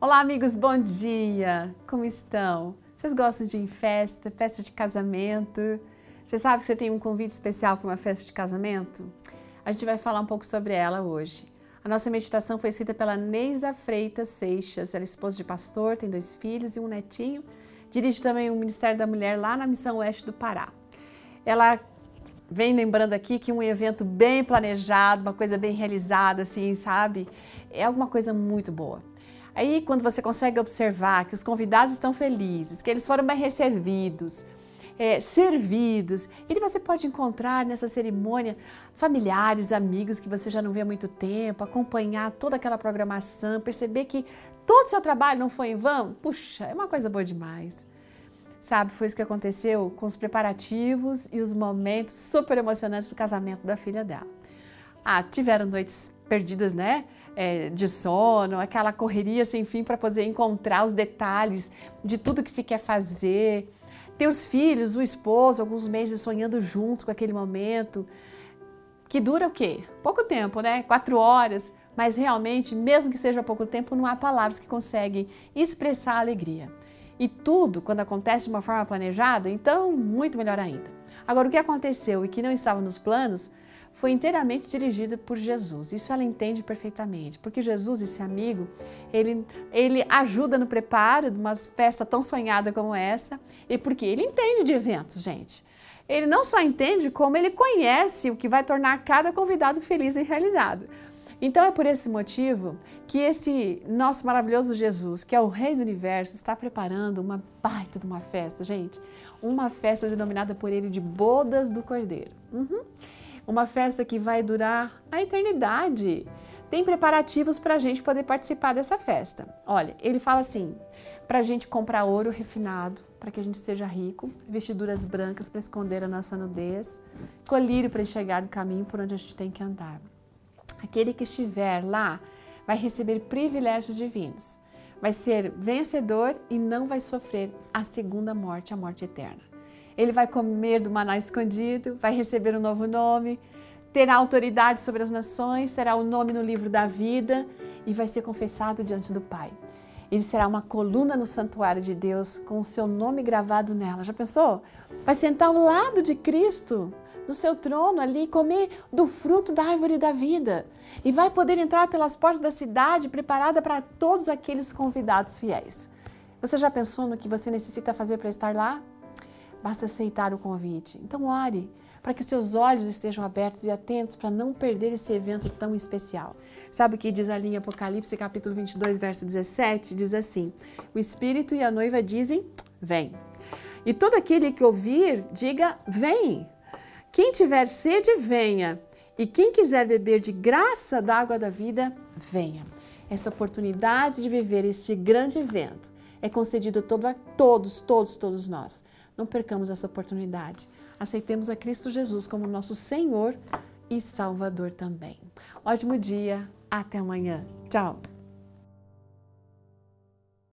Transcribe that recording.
Olá, amigos, bom dia! Como estão? Vocês gostam de ir em festa, festa de casamento? Você sabe que você tem um convite especial para uma festa de casamento? A gente vai falar um pouco sobre ela hoje. A nossa meditação foi escrita pela Neisa Freitas Seixas. Ela é esposa de pastor, tem dois filhos e um netinho. Dirige também o Ministério da Mulher lá na Missão Oeste do Pará. Ela vem lembrando aqui que um evento bem planejado, uma coisa bem realizada, assim, sabe? É alguma coisa muito boa. Aí, quando você consegue observar que os convidados estão felizes, que eles foram bem recebidos, é, servidos, e você pode encontrar nessa cerimônia familiares, amigos que você já não vê há muito tempo, acompanhar toda aquela programação, perceber que todo o seu trabalho não foi em vão. Puxa, é uma coisa boa demais. Sabe, foi isso que aconteceu com os preparativos e os momentos super emocionantes do casamento da filha dela. Ah, tiveram noites perdidas, né? É, de sono, aquela correria sem fim para poder encontrar os detalhes de tudo que se quer fazer. Ter os filhos, o esposo, alguns meses sonhando junto com aquele momento, que dura o quê? Pouco tempo, né? Quatro horas, mas realmente, mesmo que seja pouco tempo, não há palavras que conseguem expressar a alegria. E tudo, quando acontece de uma forma planejada, então muito melhor ainda. Agora, o que aconteceu e que não estava nos planos foi inteiramente dirigida por Jesus. Isso ela entende perfeitamente, porque Jesus, esse amigo, ele, ele ajuda no preparo de uma festa tão sonhada como essa, e porque ele entende de eventos, gente. Ele não só entende, como ele conhece o que vai tornar cada convidado feliz e realizado. Então é por esse motivo que esse nosso maravilhoso Jesus, que é o Rei do Universo, está preparando uma baita de uma festa, gente. Uma festa denominada por ele de Bodas do Cordeiro. Uhum uma festa que vai durar a eternidade. Tem preparativos para a gente poder participar dessa festa. Olha, ele fala assim: para a gente comprar ouro refinado, para que a gente seja rico, vestiduras brancas para esconder a nossa nudez, colírio para enxergar o caminho por onde a gente tem que andar. Aquele que estiver lá vai receber privilégios divinos, vai ser vencedor e não vai sofrer a segunda morte, a morte eterna. Ele vai comer do maná escondido, vai receber um novo nome, terá autoridade sobre as nações, terá o um nome no livro da vida e vai ser confessado diante do Pai. Ele será uma coluna no santuário de Deus com o seu nome gravado nela. Já pensou? Vai sentar ao lado de Cristo no seu trono ali, comer do fruto da árvore da vida e vai poder entrar pelas portas da cidade preparada para todos aqueles convidados fiéis. Você já pensou no que você necessita fazer para estar lá? Basta aceitar o convite. Então, ore para que seus olhos estejam abertos e atentos para não perder esse evento tão especial. Sabe o que diz ali em Apocalipse, capítulo 22, verso 17? Diz assim: O Espírito e a noiva dizem: Vem. E todo aquele que ouvir, diga: Vem. Quem tiver sede, venha. E quem quiser beber de graça da água da vida, venha. Esta oportunidade de viver este grande evento é concedido todo a todos, todos, todos nós. Não percamos essa oportunidade. Aceitemos a Cristo Jesus como nosso Senhor e Salvador também. Ótimo dia, até amanhã. Tchau!